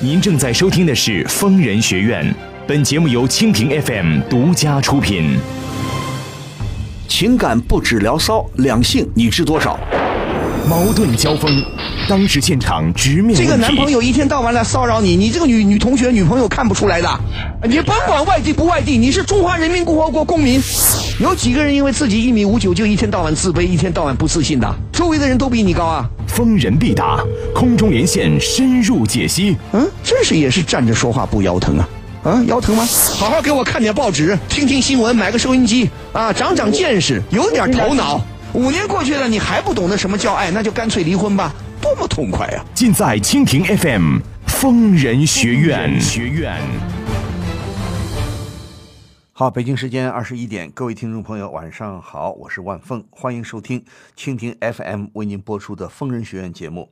您正在收听的是《疯人学院》，本节目由蜻蜓 FM 独家出品。情感不止聊骚，两性你知多少？矛盾交锋，当时现场直面。这个男朋友一天到晚来骚扰你，你这个女女同学、女朋友看不出来的。你甭管外地不外地，你是中华人民共和国公民。有几个人因为自己一米五九就一天到晚自卑、一天到晚不自信的？周围的人都比你高啊！疯人必答，空中连线深入解析。嗯，真是也是站着说话不腰疼啊！啊，腰疼吗？好好给我看点报纸，听听新闻，买个收音机啊，长长见识，有点头脑。五年过去了，你还不懂得什么叫爱，那就干脆离婚吧，多么痛快啊！尽在蜻蜓 FM 疯人学院。学院。好，北京时间二十一点，各位听众朋友，晚上好，我是万峰，欢迎收听蜻蜓 FM 为您播出的《疯人学院》节目。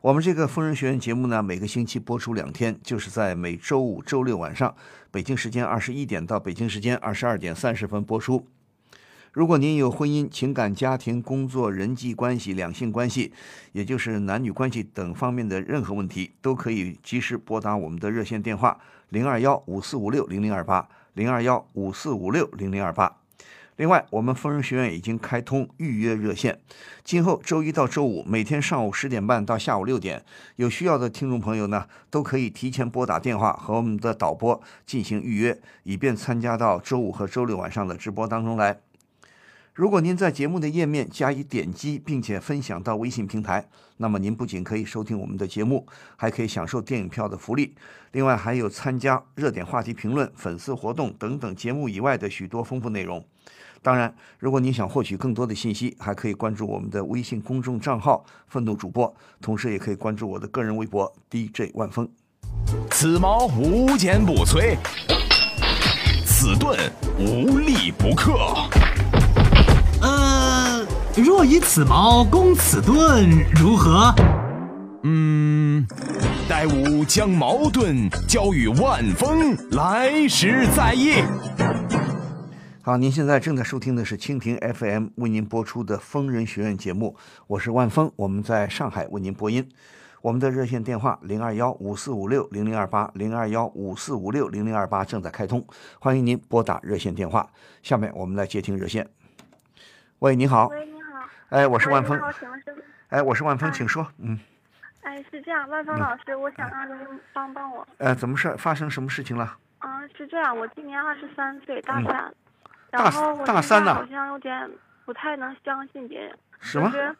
我们这个《疯人学院》节目呢，每个星期播出两天，就是在每周五、周六晚上，北京时间二十一点到北京时间二十二点三十分播出。如果您有婚姻、情感、家庭、工作、人际关系、两性关系，也就是男女关系等方面的任何问题，都可以及时拨打我们的热线电话零二幺五四五六零零二八零二幺五四五六零零二八。另外，我们疯人学院已经开通预约热线，今后周一到周五每天上午十点半到下午六点，有需要的听众朋友呢，都可以提前拨打电话和我们的导播进行预约，以便参加到周五和周六晚上的直播当中来。如果您在节目的页面加以点击，并且分享到微信平台，那么您不仅可以收听我们的节目，还可以享受电影票的福利。另外，还有参加热点话题评论、粉丝活动等等节目以外的许多丰富内容。当然，如果您想获取更多的信息，还可以关注我们的微信公众账号“愤怒主播”，同时也可以关注我的个人微博 “DJ 万峰”。此矛无坚不摧，此盾无力不克。呃，若以此矛攻此盾，如何？嗯，待吾将矛盾交与万峰，来时再议。好，您现在正在收听的是蜻蜓 FM 为您播出的《疯人学院》节目，我是万峰，我们在上海为您播音。我们的热线电话零二幺五四五六零零二八零二幺五四五六零零二八正在开通，欢迎您拨打热线电话。下面我们来接听热线。喂，你好。喂，你好。哎，我是万峰。哎，我是万峰，啊请说。嗯。哎，是这样，万峰老师，我想让您帮帮我。呃，怎么事？发生什么事情了？啊，是这样，我今年二十三岁，大三。然后我大三呐现在好像有点不太能相信别人。什么是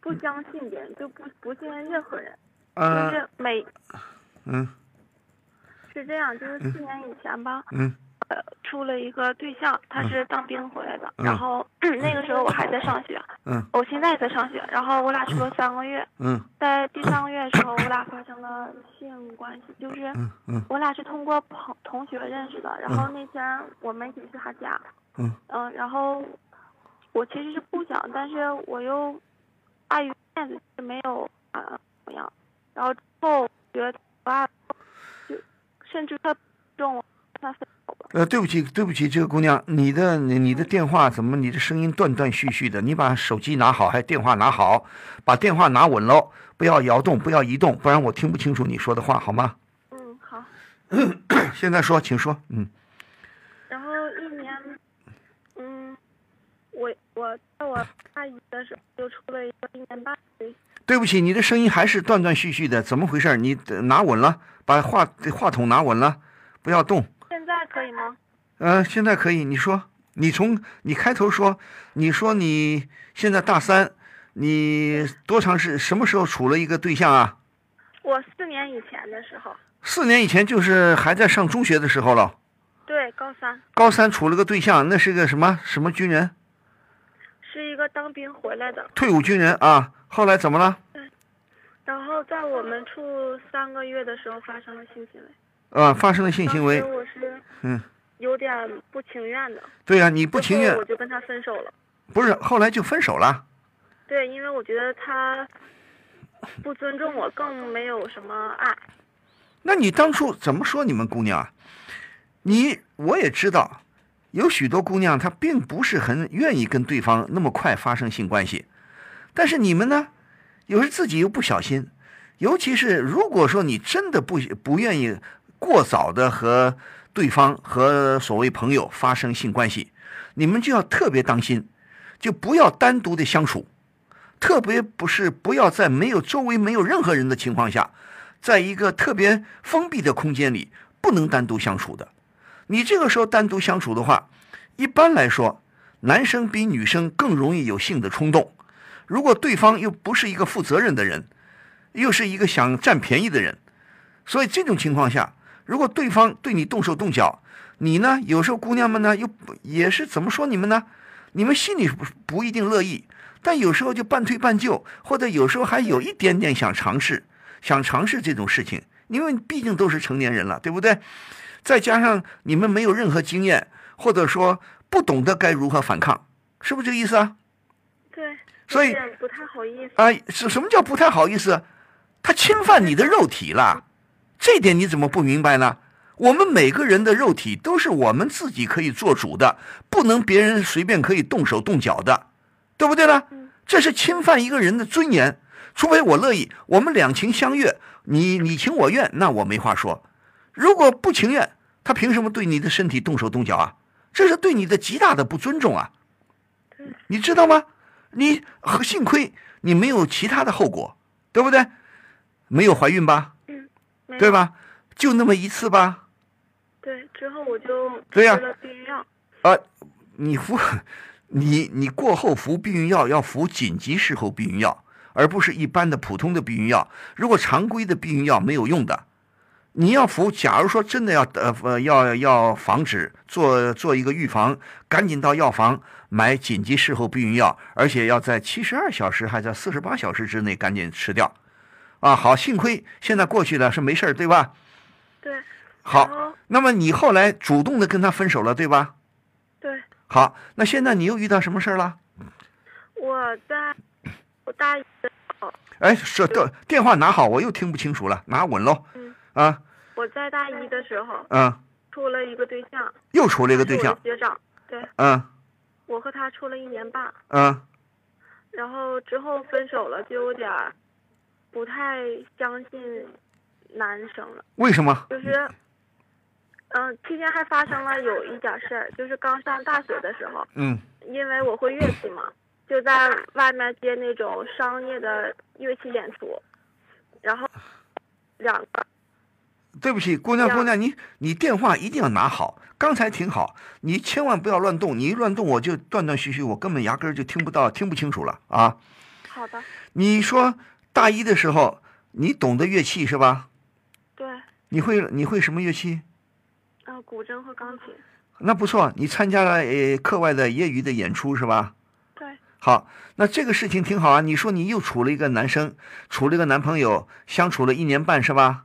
不相信别人，就不不信任任何人。就呃，是每嗯是这样，就是四年以前吧，嗯呃，处了一个对象，他是当兵回来的，嗯。然后 那个时候我还在上学，嗯。我现在也在上学，然后我俩处了三个月，嗯。在第三个月的时候，我俩发生了性关系，就是我俩是通过朋同学认识的，然后那天我们一起去他家，嗯。嗯，然后我其实是不想，但是我又碍于面子，是没有啊怎么样，然后之后觉得我爸就甚至他重我，他。呃，对不起，对不起，这个姑娘，你的你你的电话怎么你的声音断断续续的？你把手机拿好，还电话拿好，把电话拿稳喽，不要摇动，不要移动，不然我听不清楚你说的话，好吗？嗯，好。现在说，请说。嗯然后一年，嗯，我我在我大一的时候就出了一个一年半的对。对不起，你的声音还是断断续续的，怎么回事？你呃拿稳了，把话话筒拿稳了，不要动。现在可以吗？呃，现在可以，你说，你从你开头说，你说你现在大三，你多长时什么时候处了一个对象啊？我四年以前的时候，四年以前就是还在上中学的时候了，对，高三高三处了个对象，那是个什么什么军人，是一个当兵回来的，退伍军人啊。后来怎么了？然后在我们处三个月的时候发生了性行为。啊，发生了性行为。我是嗯，有点不情愿的，对呀、你不情愿我，就跟他分手了。不是后来就分手了。对，因为我觉得他不尊重我，更没有什么爱。那你当初怎么说你们姑娘啊？你我也知道，有许多姑娘她并不是很愿意跟对方那么快发生性关系，但是你们呢，有时自己又不小心，尤其是如果说你真的不不愿意过早的和对方和所谓朋友发生性关系，你们就要特别当心，就不要单独的相处，特别不是不要在没有周围没有任何人的情况下，在一个特别封闭的空间里不能单独相处的。你这个时候单独相处的话，一般来说，男生比女生更容易有性的冲动。如果对方又不是一个负责任的人，又是一个想占便宜的人，所以这种情况下，如果对方对你动手动脚，你呢，有时候姑娘们呢又也是怎么说你们呢？你们心里不不一定乐意，但有时候就半推半就，或者有时候还有一点点想尝试，想尝试这种事情，因为毕竟都是成年人了，对不对？再加上你们没有任何经验，或者说不懂得该如何反抗，是不是这个意思啊？对，所以不太好意思。啊，是什么叫不太好意思？他侵犯你的肉体了，这点你怎么不明白呢？我们每个人的肉体都是我们自己可以做主的，不能别人随便可以动手动脚的，对不对呢？这是侵犯一个人的尊严，除非我乐意，我们两情相悦，你你情我愿，那我没话说。如果不情愿，他凭什么对你的身体动手动脚啊？这是对你的极大的不尊重啊！你知道吗？你幸亏你没有其他的后果，对不对？没有怀孕吧，对？吧？就那么一次吧。对，之后我就对呀吃了避孕药。啊，你服，你你过后服避孕药要服紧急事后避孕药，而不是一般的普通的避孕药。如果常规的避孕药没有用的，你要服。假如说真的要呃呃要要防止做做一个预防，赶紧到药房买紧急事后避孕药，而且要在七十二小时还在四十八小时之内赶紧吃掉。啊，好，幸亏现在过去了，是没事儿，对吧？对，好，那么你后来主动的跟他分手了，对吧？对，好，那现在你又遇到什么事儿了？我在我大一的时候，哎，是电电话拿好，我又听不清楚了，拿稳喽。嗯啊，我在大一的时候嗯，处了一个对象，又处了一个对象，学长。对，嗯我和他处了一年半，嗯，然后之后分手了，就有点儿不太相信男生了，为什么？就是。嗯，期间还发生了有一点事儿，就是刚上大学的时候，嗯因为我会乐器嘛，就在外面接那种商业的乐器演出，然后两个对不起，姑娘姑娘，你你电话一定要拿好，刚才挺好，你千万不要乱动，你一乱动我就断断续续，我根本压根儿就听不到，听不清楚了啊！好的，你说大一的时候你懂得乐器是吧？对，你会你会什么乐器？呃，古筝和钢琴，那不错，你参加了呃课外的业余的演出是吧？对，好，那这个事情挺好啊。你说你又处了一个男生，处了一个男朋友，相处了一年半是吧？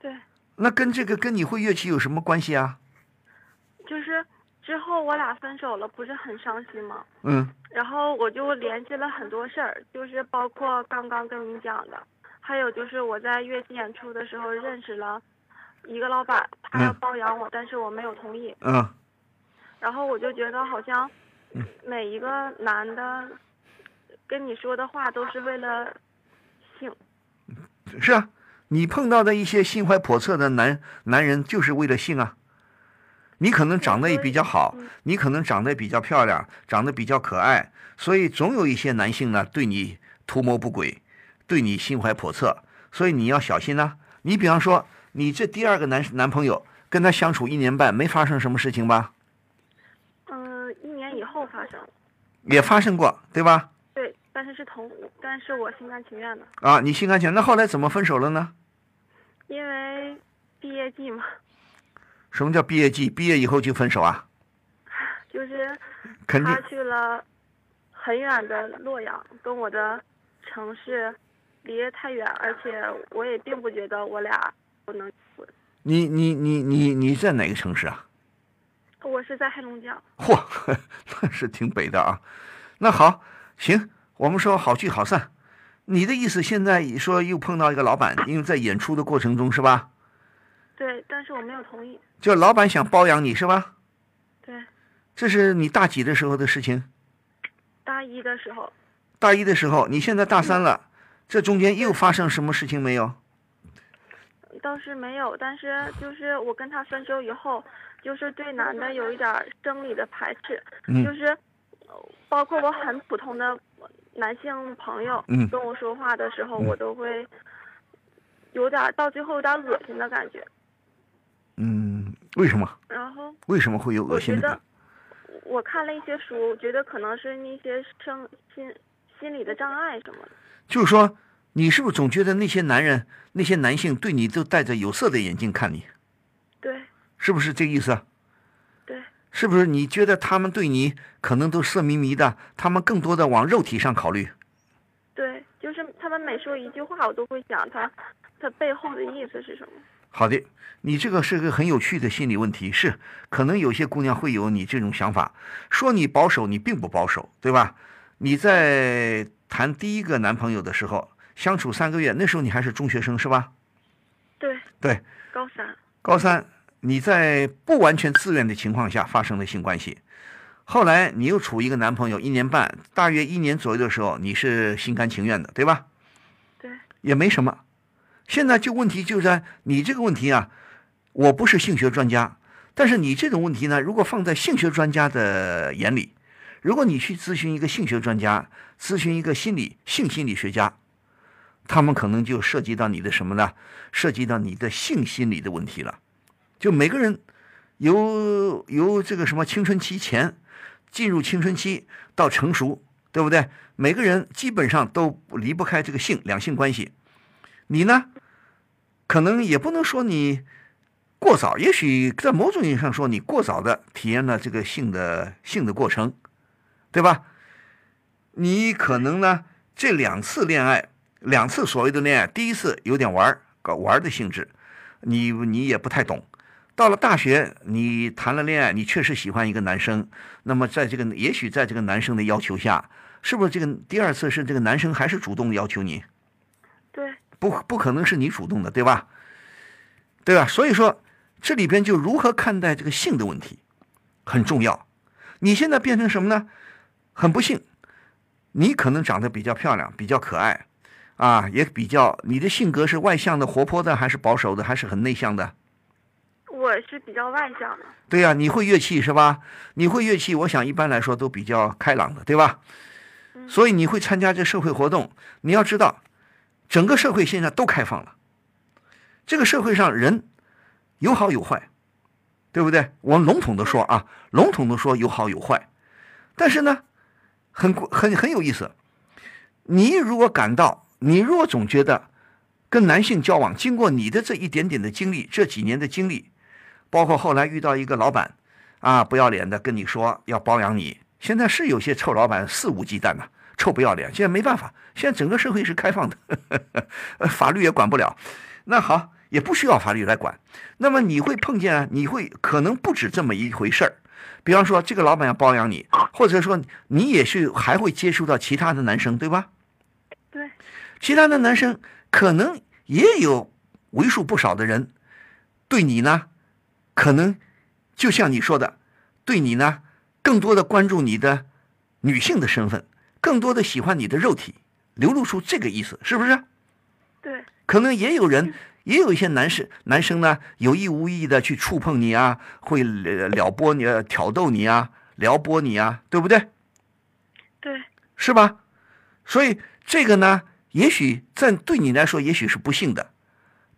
对，那跟这个跟你会乐器有什么关系啊？就是之后我俩分手了，不是很伤心吗？嗯然后我就联系了很多事儿，就是包括刚刚跟你讲的，还有就是我在乐器演出的时候认识了一个老板，他要嗯包养我，但是我没有同意。嗯，然后我就觉得好像每一个男的跟你说的话都是为了性，是啊，你碰到的一些心怀叵测的男男人，就是为了性啊。你可能长得也比较好，你可能长得比较漂亮，长得比较可爱，所以总有一些男性呢对你图谋不轨，对你心怀叵测，所以你要小心呐、你比方说，你这第二个男男朋友跟他相处一年半，没发生什么事情吧？嗯，一年以后发生，也发生过，对吧？对，但是是同，但是我心甘情愿的，啊，你心甘情愿。那后来怎么分手了呢？因为毕业季嘛，什么叫毕业季？毕业以后就分手啊？就是肯定他去了很远的洛阳，跟我的城市离得太远，而且我也并不觉得我俩不能。你你你你你在哪个城市啊？我是在黑龙江，嚯，那是挺北的啊。那好，行，我们说好聚好散。你的意思现在说又碰到一个老板，因为在演出的过程中是吧？对，但是我没有同意。就老板想包养你是吧？对，这是你大几的时候的事情？大一的时候，大一的时候，你现在大三了，这中间又发生什么事情没有？倒是没有，但是就是我跟他分手以后，就是对男的有一点儿生理的排斥，嗯就是呃包括我很普通的男性朋友嗯跟我说话的时候，嗯我都会有点儿到最后有点儿恶心的感觉。嗯，为什么？然后为什么会有恶心的感？我看了一些书，我觉得可能是那些生心心理的障碍什么的。就是说，你是不是总觉得那些男人、那些男性对你都戴着有色的眼镜看你？对是不是这个意思啊？对是不是你觉得他们对你可能都色眯眯的，他们更多的往肉体上考虑？对，就是他们每说一句话，我都会想他他背后的意思是什么。好的，你这个是个很有趣的心理问题，是可能有些姑娘会有你这种想法，说你保守，你并不保守，对吧？你在谈第一个男朋友的时候，相处三个月，那时候你还是中学生是吧？对，对，高三。高三你在不完全自愿的情况下发生了性关系，后来你又处一个男朋友一年半，大约一年左右的时候，你是心甘情愿的，对吧？对也没什么。现在就问题就在你这个问题啊，我不是性学专家，但是你这种问题呢，如果放在性学专家的眼里，如果你去咨询一个性学专家，咨询一个心理性心理学家，他们可能就涉及到你的什么呢？涉及到你的性心理的问题了。就每个人由由这个什么青春期前进入青春期到成熟，对不对？每个人基本上都离不开这个性两性关系。你呢，可能也不能说你过早，也许在某种意义上说你过早的体验了这个性的性的过程，对吧？你可能呢这两次恋爱，两次所谓的恋爱，第一次有点玩儿搞玩儿的性质，你你也不太懂。到了大学，你谈了恋爱，你确实喜欢一个男生，那么在这个也许在这个男生的要求下，是不是这个第二次是这个男生还是主动要求你？对不不可能是你主动的，对吧？对吧？所以说这里边就如何看待这个性的问题很重要。你现在变成什么呢？很不幸，你可能长得比较漂亮，比较可爱，啊，也比较你的性格是外向的、活泼的，还是保守的，还是很内向的？我是比较外向的。对呀、你会乐器是吧？你会乐器，我想一般来说都比较开朗的，对吧？所以你会参加这社会活动。你要知道，整个社会现在都开放了，这个社会上人有好有坏，对不对？我笼统的说啊，笼统的说有好有坏，但是呢，很很很有意思。你如果感到，你如果总觉得跟男性交往，经过你的这一点点的经历，这几年的经历，包括后来遇到一个老板，啊，不要脸的跟你说要包养你。现在是有些臭老板肆无忌惮呐、臭不要脸。现在没办法，现在整个社会是开放的，呃法律也管不了。那好，也不需要法律来管。那么你会碰见啊，你会可能不止这么一回事儿。比方说，这个老板要包养你，或者说你也是还会接触到其他的男生，对吧？对其他的男生可能也有为数不少的人对你呢，可能就像你说的，对你呢更多的关注你的女性的身份，更多的喜欢你的肉体，流露出这个意思，是不是？对可能也有人，也有一些男士男生呢，有意无意的去触碰你啊，会呃撩拨你、呃挑逗你啊，撩拨你啊，对不对？对是吧？所以这个呢，也许在对你来说也许是不幸的，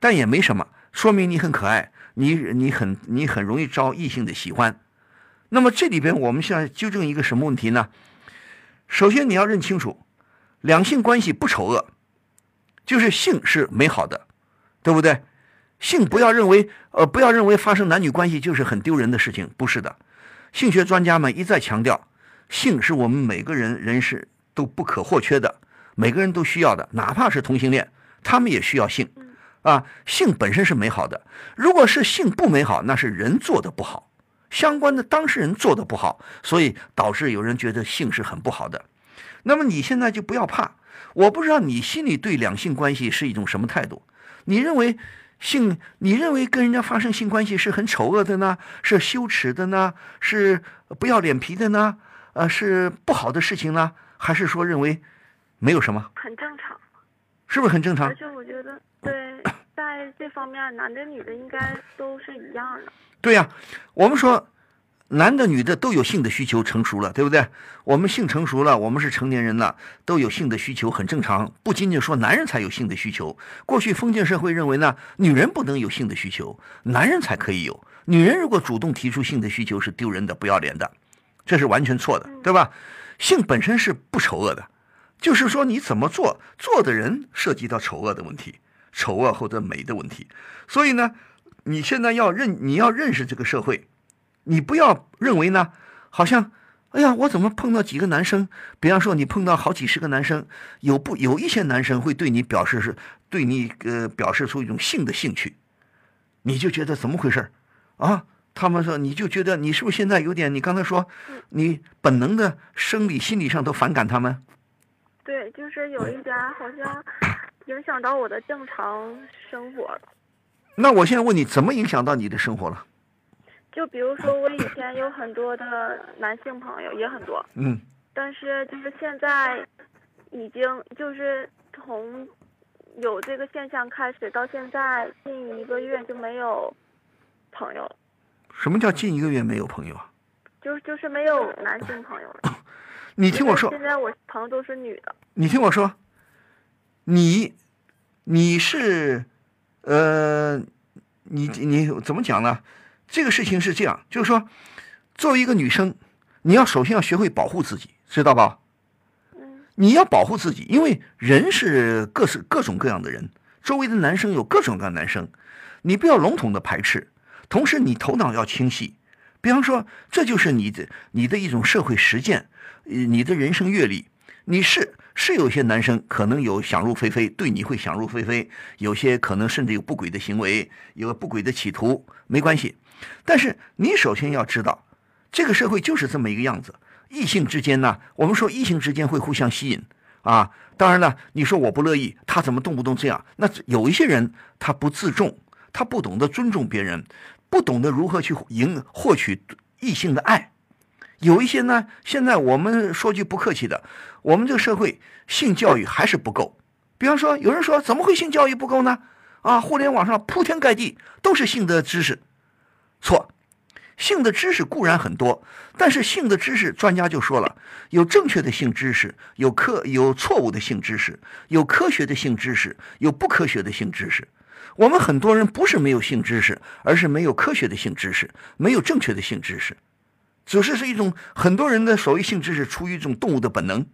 但也没什么，说明你很可爱，你你很你很容易招异性的喜欢。那么这里边我们现在纠正一个什么问题呢？首先你要认清楚，两性关系不丑恶，就是性是美好的，对不对？性不要认为呃不要认为发生男女关系就是很丢人的事情，不是的。性学专家们一再强调，性是我们每个人人是都不可或缺的，每个人都需要的，哪怕是同性恋，他们也需要性。啊，性本身是美好的，如果是性不美好，那是人做的不好，相关的当事人做的不好，所以导致有人觉得性是很不好的。那么你现在就不要怕，我不知道你心里对两性关系是一种什么态度？你认为性，你认为跟人家发生性关系是很丑恶的呢？是羞耻的呢？是不要脸皮的呢？呃，是不好的事情呢？还是说认为没有什么？很正常。是不是很正常而？且我觉得，对，在这方面，男的女的应该都是一样的。对呀、我们说，男的女的都有性的需求，成熟了，对不对？我们性成熟了，我们是成年人了，都有性的需求，很正常。不仅仅说男人才有性的需求，过去封建社会认为呢，女人不能有性的需求，男人才可以有。女人如果主动提出性的需求是丢人的、不要脸的，这是完全错的，对吧？性本身是不丑恶的，就是说你怎么做，做的人涉及到丑恶的问题，丑啊或者美的问题。所以呢，你现在要认，你要认识这个社会，你不要认为呢，好像，哎呀，我怎么碰到几个男生？比方说，你碰到好几十个男生，有不有一些男生会对你表示是对你呃表示出一种性的兴趣，你就觉得怎么回事儿啊？他们说，你就觉得你是不是现在有点？你刚才说，你本能的生理、心理上都反感他们，对，就是有一点好像影响到我的正常生活了。那我现在问你，怎么影响到你的生活了？就比如说，我以前有很多的男性朋友，也很多，嗯，但是就是现在已经就是从有这个现象开始到现在近一个月就没有朋友了，什么叫近一个月没有朋友啊？就就是没有男性朋友了。你听我说，现在我朋友都是女的。你听我说，你你是呃，你你怎么讲呢？这个事情是这样，就是说，作为一个女生，你要首先要学会保护自己，知道吧？嗯你要保护自己，因为人是各式各种各样的人，周围的男生有各种各样的男生，你不要笼统的排斥，同时你头脑要清晰。比方说，这就是你的你的一种社会实践，呃你的人生阅历。你是是有些男生可能有想入非非，对你会想入非非，有些可能甚至有不轨的行为，有不轨的企图，没关系。但是你首先要知道，这个社会就是这么一个样子。异性之间呢，我们说异性之间会互相吸引啊。当然了，你说我不乐意，他怎么动不动这样？那有一些人他不自重，他不懂得尊重别人，不懂得如何去赢获取异性的爱。有一些呢，现在我们说句不客气的，我们这个社会性教育还是不够。比方说，有人说怎么会性教育不够呢？啊，互联网上铺天盖地都是性的知识，错。性的知识固然很多，但是性的知识，专家就说了，有正确的性知识，有科有错误的性知识，有科学的性知识，有不科学的性知识。我们很多人不是没有性知识，而是没有科学的性知识，没有正确的性知识。只是是一种很多人的所谓性知识出于一种动物的本能，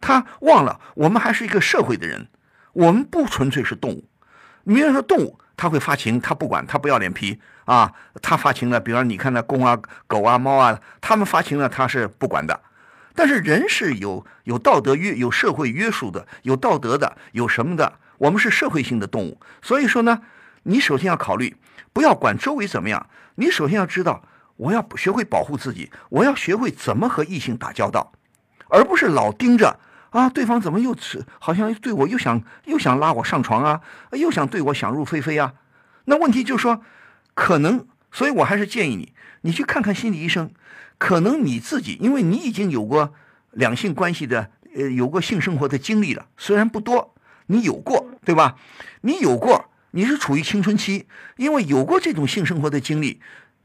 他忘了我们还是一个社会的人，我们不纯粹是动物。你比如说动物，它会发情，它不管，它不要脸皮啊，它发情了，比方你看那公啊、狗啊、猫啊，它们发情了，它是不管的。但是人是有有道德约、有社会约束的，有道德的，有什么的？我们是社会性的动物，所以说呢，你首先要考虑，不要管周围怎么样，你首先要知道，我要学会保护自己，我要学会怎么和异性打交道，而不是老盯着啊，对方怎么又，好像对我又想又想拉我上床啊，又想对我想入非非啊。那问题就是说，可能，所以我还是建议你，你去看看心理医生。可能你自己，因为你已经有过两性关系的，呃，有过性生活的经历了，虽然不多，你有过，对吧？你有过，你是处于青春期，因为有过这种性生活的经历，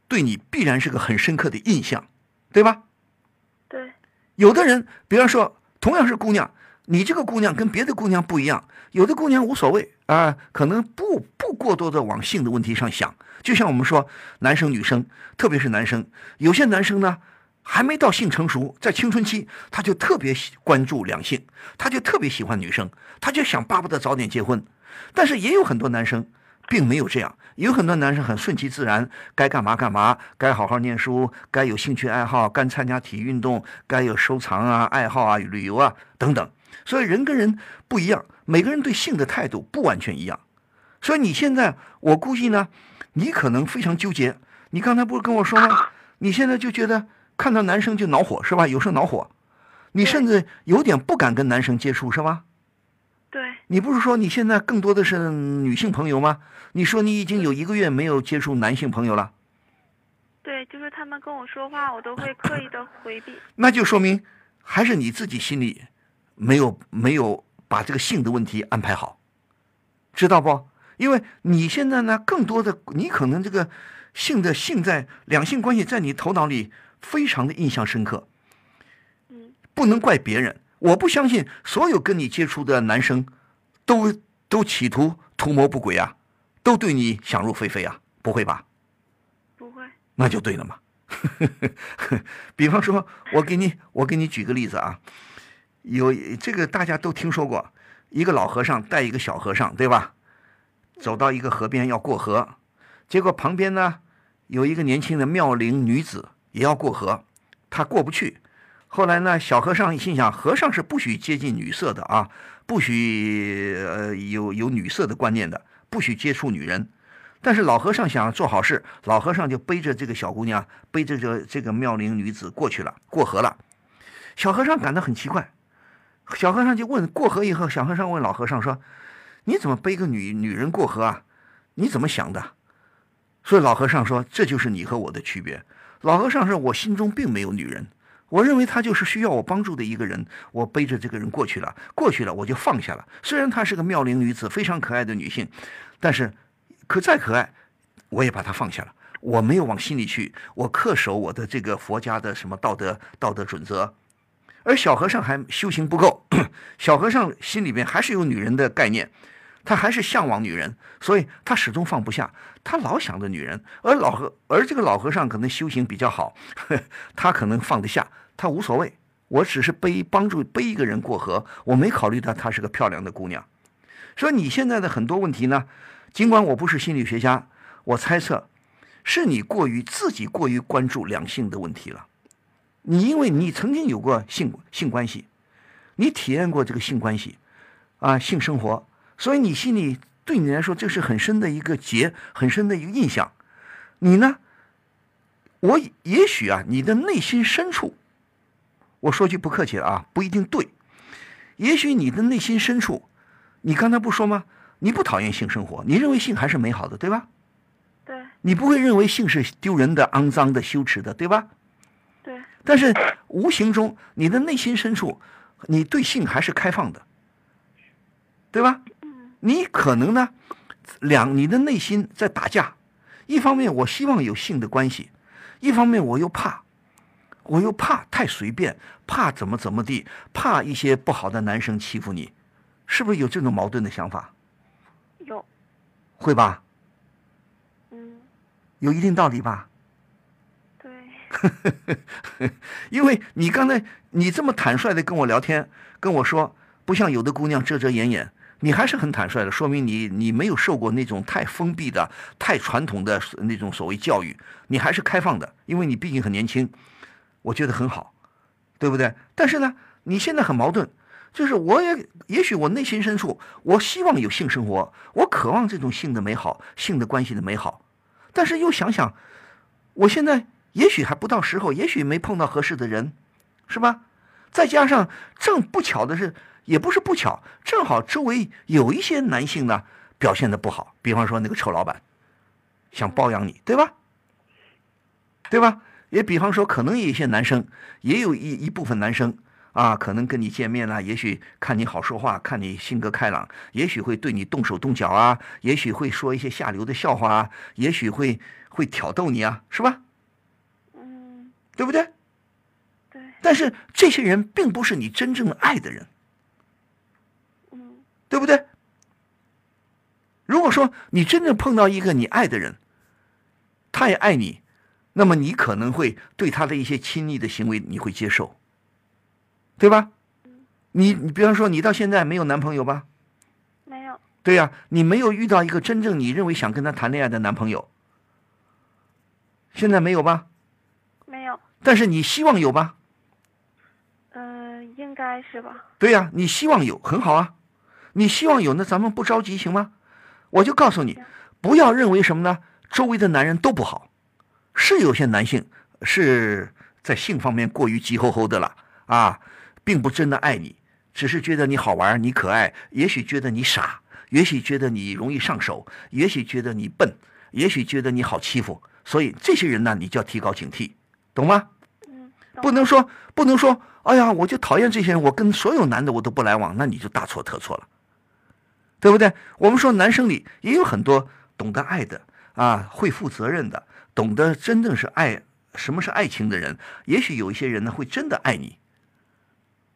对你必然是个很深刻的印象，对吧？对，有的人，比方说，同样是姑娘，你这个姑娘跟别的姑娘不一样，有的姑娘无所谓啊、可能不不过多的往性的问题上想。就像我们说，男生女生，特别是男生，有些男生呢还没到性成熟，在青春期他就特别喜关注两性，他就特别喜欢女生，他就想巴不得早点结婚。但是也有很多男生并没有这样，有很多男生很顺其自然，该干嘛干嘛，该好好念书，该有兴趣爱好，该参加体育运动，该有收藏啊、爱好啊、旅游啊等等。所以人跟人不一样，每个人对性的态度不完全一样。所以你现在，我估计呢，你可能非常纠结。你刚才不是跟我说吗？你现在就觉得看到男生就恼火是吧？有时候恼火，你甚至有点不敢跟男生接触是吧？对，你不是说你现在更多的是女性朋友吗？你说你已经有一个月没有接触男性朋友了，对，就是他们跟我说话，我都会刻意的回避。那就说明还是你自己心里没有没有把这个性的问题安排好，知道不？因为你现在呢，更多的你可能这个性的性在两性关系在你头脑里非常的印象深刻，嗯不能怪别人。我不相信所有跟你接触的男生都都企图图谋不轨啊，都对你想入非非啊，不会吧？不会，那就对了嘛。比方说，我给你我给你举个例子啊，有这个大家都听说过，一个老和尚带一个小和尚，对吧？走到一个河边要过河，结果旁边呢有一个年轻的妙龄女子也要过河，她过不去。后来呢，小和尚心想，和尚是不许接近女色的啊，不许呃有有女色的观念的，不许接触女人。但是老和尚想做好事，老和尚就背着这个小姑娘，背着这这个妙龄女子过去了，过河了。小和尚感到很奇怪，小和尚就问：过河以后，小和尚问老和尚说：“你怎么背个女女人过河啊？你怎么想的？”所以老和尚说：“这就是你和我的区别。”老和尚说：“我心中并没有女人，我认为她就是需要我帮助的一个人，我背着这个人过去了，过去了我就放下了。虽然她是个妙龄女子，非常可爱的女性，但是。”可再可爱，我也把她放下了。我没有往心里去，我恪守我的这个佛家的什么道德道德准则。而小和尚还修行不够，小和尚心里边还是有女人的概念，他还是向往女人，所以他始终放不下，他老想着女人。而老和而这个老和尚可能修行比较好，他可能放得下，他无所谓。我只是背帮助背一个人过河，我没考虑到她是个漂亮的姑娘。所以你现在的很多问题呢？尽管我不是心理学家，我猜测，是你过于自己过于关注两性的问题了。你因为你曾经有过性性关系，你体验过这个性关系，啊，性生活，所以你心里对你来说这是很深的一个结，很深的一个印象。你呢？我也许啊，你的内心深处，我说句不客气的啊，不一定对。也许你的内心深处，你刚才不说吗？你不讨厌性生活，你认为性还是美好的，对吧？对你不会认为性是丢人的、肮脏的、羞耻的，对吧？对但是无形中，你的内心深处，你对性还是开放的，对吧？你可能呢，两你的内心在打架，一方面我希望有性的关系，一方面我又怕，我又怕太随便，怕怎么怎么地，怕一些不好的男生欺负你，是不是有这种矛盾的想法？有，会吧？嗯，有一定道理吧？对，因为你刚才你这么坦率的跟我聊天，跟我说，不像有的姑娘遮遮掩掩，你还是很坦率的，说明你你没有受过那种太封闭的、太传统的那种所谓教育，你还是开放的，因为你毕竟很年轻，我觉得很好，对不对？但是呢，你现在很矛盾，就是我也也许我内心深处，我希望有性生活，我渴望这种性的美好，性的关系的美好，但是又想想，我现在也许还不到时候，也许没碰到合适的人，是吧？再加上正不巧的是，也不是不巧，正好周围有一些男性呢表现的不好，比方说那个臭老板想包养你，对吧？对吧？也比方说，可能有一些男生，也有一一部分男生啊，可能跟你见面啦，也许看你好说话，看你性格开朗，也许会对你动手动脚啊，也许会说一些下流的笑话啊，也许会会挑逗你啊，是吧？嗯，对不对？对，但是这些人并不是你真正爱的人，嗯，对不对？如果说你真正碰到一个你爱的人，他也爱你，那么你可能会对他的一些亲昵的行为你会接受，对吧？你你比方说你到现在没有男朋友吧？没有，对呀、你没有遇到一个真正你认为想跟他谈恋爱的男朋友，现在没有吧？没有，但是你希望有吧？嗯、应该是吧？对呀、你希望有很好啊，你希望有，那咱们不着急行吗？我就告诉你，不要认为什么呢？周围的男人都不好，是有些男性是在性方面过于急吼吼的了啊，并不真的爱你，只是觉得你好玩，你可爱，也许觉得你傻，也许觉得你容易上手，也许觉得你笨，也许觉得你好欺负，所以这些人呢，你就要提高警惕，懂吗？嗯，不能说不能说哎呀，我就讨厌这些人，我跟所有男的我都不来往，那你就大错特错了，对不对？我们说男生里也有很多懂得爱的啊，会负责任的，懂得真正是爱什么是爱情的人。也许有一些人呢，会真的爱你，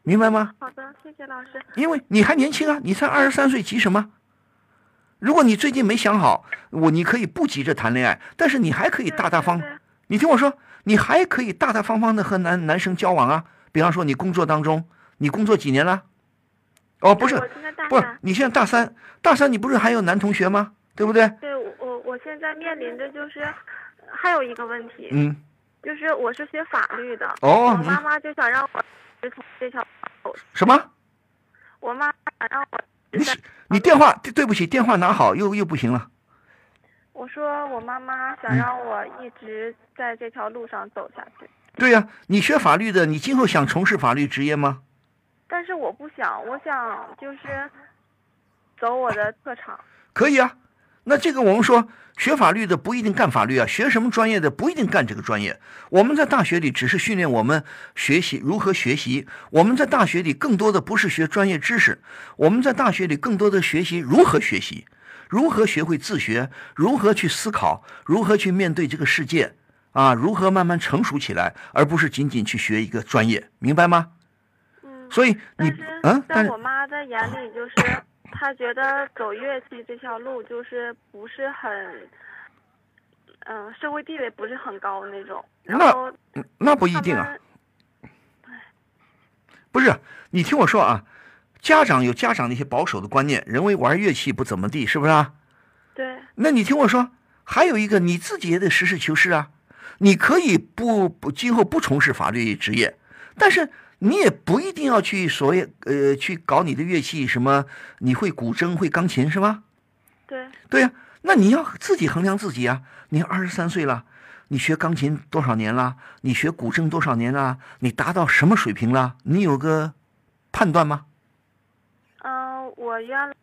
明白吗？好的，谢谢老师。因为你还年轻啊，你才二十三岁，急什么？如果你最近没想好，我你可以不急着谈恋爱，但是你还可以大大方。你听我说，你还可以大大方方的和男男生交往啊。比方说，你工作当中，你工作几年了？哦，不是不是，，你现在大三，大三你不是还有男同学吗？对不对？对我我我现在面临着就是还有一个问题，嗯，就是我是学法律的，哦你我妈妈就想让我直从这条路，什么？我妈想让我你是你电话对对不起，电话拿好，又又不行了。我说我妈妈嗯想让我一直在这条路上走下去，对呀、你学法律的，你今后想从事法律职业吗？但是我不想，我想就是走我的特长。可以啊。那这个我们说，学法律的不一定干法律啊，学什么专业的不一定干这个专业。我们在大学里只是训练我们学习如何学习，我们在大学里更多的不是学专业知识，我们在大学里更多的学习如何学习，如何学会自学，如何去思考，如何去面对这个世界啊，如何慢慢成熟起来，而不是仅仅去学一个专业，明白吗？嗯，所以你但嗯，但在我妈的眼里，就是 她觉得走乐器这条路就是不是很，嗯、社会地位不是很高那种。那那不一定啊。不是，你听我说啊，家长有家长那些保守的观念，认为玩乐器不怎么地，是不是啊？对，那你听我说，还有一个你自己也得实事求是啊。你可以不不今后不从事法律职业，但是你也不一定要去所谓呃去搞你的乐器，什么你会古筝会钢琴是吗？对，对呀、那你要自己衡量自己啊。你二十三岁了，你学钢琴多少年了？你学古筝多少年了？你达到什么水平了？你有个判断吗？嗯、我原来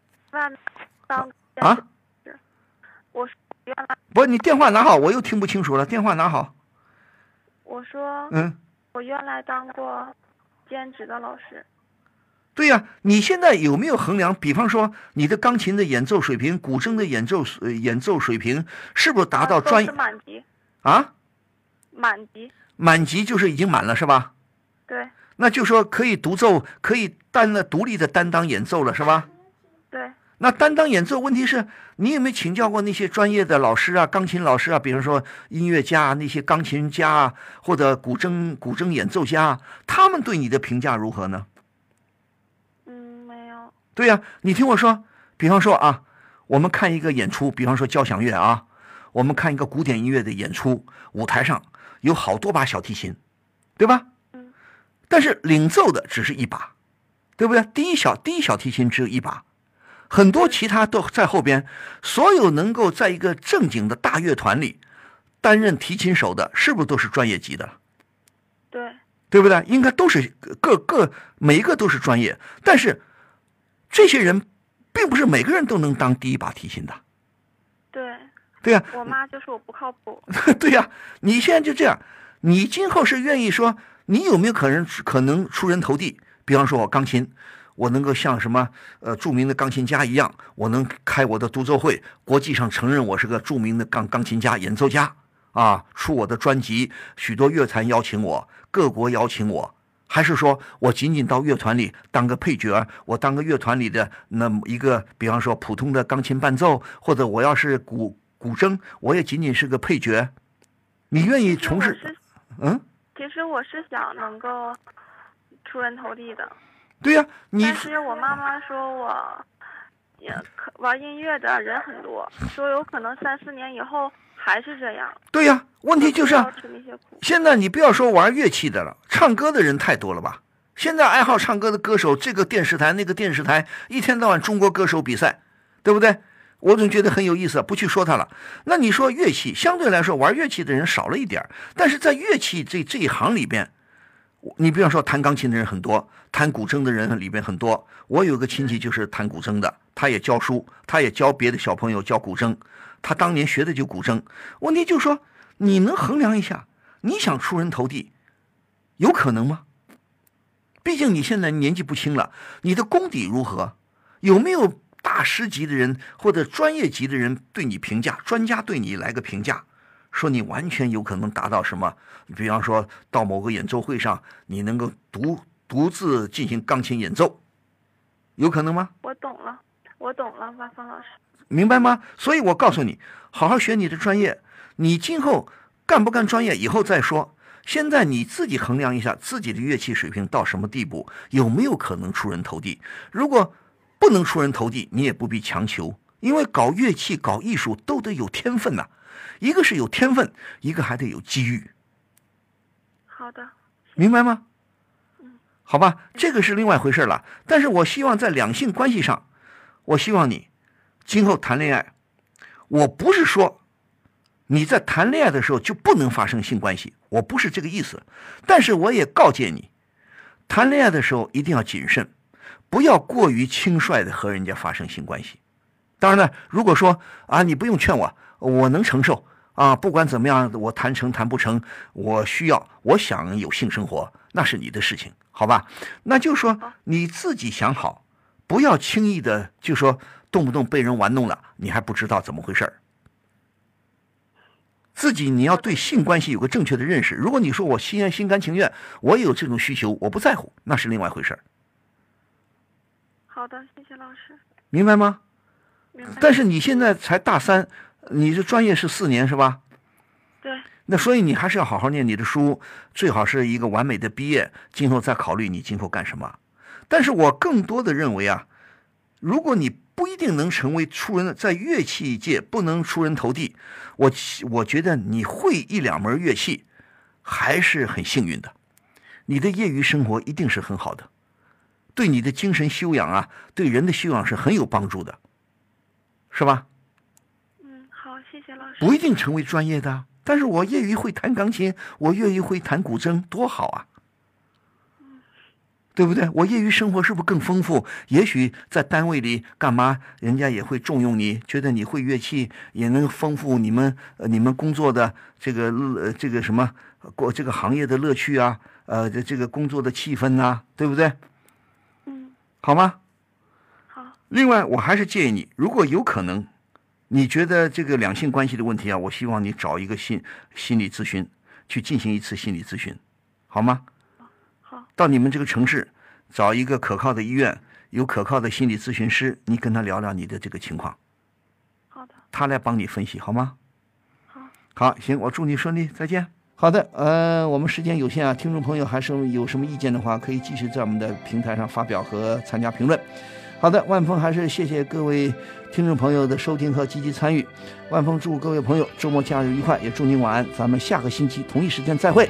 当啊？我说原来不，你电话拿好，我又听不清楚了。电话拿好，我说嗯，我原来当过兼职的老师。对呀、你现在有没有衡量？比方说，你的钢琴的演奏水平、古筝的演奏呃演奏水平，是不是达到专业满级，啊？满级，满级就是已经满了是吧？对那就说可以独奏，可以担了独立的担当演奏了是吧？对，那担当演奏，问题是你有没有请教过那些专业的老师啊，钢琴老师啊，比如说音乐家啊，那些钢琴家啊，或者古筝古筝演奏家啊，他们对你的评价如何呢？嗯，没有，对呀、你听我说，比方说啊，我们看一个演出，比方说交响乐啊，我们看一个古典音乐的演出，舞台上有好多把小提琴，对吧？嗯。但是领奏的只是一把，对不对？第一小第一小提琴只有一把，很多其他都在后边。所有能够在一个正经的大乐团里担任提琴手的，是不是都是专业级的？对，对不对？应该都是各各每一个都是专业，但是这些人并不是每个人都能当第一把提琴的，对，对呀、我妈就说我不靠谱。对呀、你现在就这样，你今后是愿意说，你有没有可能可能出人头地？比方说我钢琴，我能够像什么呃著名的钢琴家一样，我能开我的独奏会，国际上承认我是个著名的钢钢琴家、演奏家啊，出我的专辑，许多乐团邀请我，各国邀请我。还是说我仅仅到乐团里当个配角，我当个乐团里的那么一个，比方说普通的钢琴伴奏，或者我要是古古筝，我也仅仅是个配角。你愿意从事？嗯，其实我是想能够出人头地的，对呀、你但是我妈妈说我也可玩音乐的人很多，说有可能三四年以后还是这样。对呀、问题就是。现在你不要说玩乐器的了，唱歌的人太多了吧？现在爱好唱歌的歌手，这个电视台那个电视台，一天到晚中国歌手比赛，对不对？我总觉得很有意思，不去说它了。那你说乐器，相对来说玩乐器的人少了一点但是在乐器这这一行里边，你比方说弹钢琴的人很多，弹古筝的人里边很多。我有个亲戚就是弹古筝的，他也教书，他也教别的小朋友教古筝，他当年学的就古筝。问题就是说，你能衡量一下，你想出人头地，有可能吗？毕竟你现在年纪不轻了，你的功底如何？有没有大师级的人或者专业级的人对你评价？专家对你来个评价，说你完全有可能达到什么？比方说到某个演奏会上，你能够独独自进行钢琴演奏，有可能吗？我懂了，我懂了，马峰老师。明白吗？所以我告诉你，好好学你的专业，你今后干不干专业以后再说。现在你自己衡量一下自己的乐器水平到什么地步，有没有可能出人头地？如果不能出人头地，你也不必强求，因为搞乐器、搞艺术都得有天分呐。一个是有天分，一个还得有机遇，好的，明白吗？嗯好吧，这个是另外回事了。但是我希望在两性关系上，我希望你今后谈恋爱，我不是说你在谈恋爱的时候就不能发生性关系，我不是这个意思。但是我也告诫你，谈恋爱的时候一定要谨慎，不要过于轻率的和人家发生性关系。当然了，如果说啊，你不用劝我，我能承受啊，不管怎么样，我谈成谈不成，我需要，我想有性生活，那是你的事情，好吧？那就说你自己想好，不要轻易的就说动不动被人玩弄了，你还不知道怎么回事儿。自己你要对性关系有个正确的认识。如果你说我心安心甘情愿，我也有这种需求，我不在乎，那是另外一回事儿，好的，谢谢老师。明白吗？明白。但是你现在才大三，你这专业是四年是吧？对，那所以你还是要好好念你的书，最好是一个完美的毕业，今后再考虑你今后干什么。但是我更多的认为啊，如果你不一定能成为出人，在乐器界不能出人头地，我我觉得你会一两门乐器，还是很幸运的。你的业余生活一定是很好的，对你的精神修养啊，对人的修养是很有帮助的，是吧？不一定成为专业的，但是我业余会弹钢琴，我业余会弹古筝，多好啊！对不对？我业余生活是不是更丰富？也许在单位里干嘛，人家也会重用你，觉得你会乐器，也能丰富你们呃你们工作的这个呃这个什么过这个行业的乐趣啊，呃这这个工作的气氛呐、对不对？嗯，好吗？好，另外，我还是建议你，如果有可能，你觉得这个两性关系的问题啊，我希望你找一个心心理咨询，去进行一次心理咨询，好吗？好，到你们这个城市找一个可靠的医院，有可靠的心理咨询师，你跟他聊聊你的这个情况，好的，他来帮你分析，好吗？好，好，行，我祝你顺利，再见。好的，呃，我们时间有限啊，听众朋友还是有什么意见的话，可以继续在我们的平台上发表和参加评论。好的，万峰还是谢谢各位听众朋友的收听和积极参与。万峰祝各位朋友周末假日愉快，也祝您晚安。咱们下个星期同一时间再会。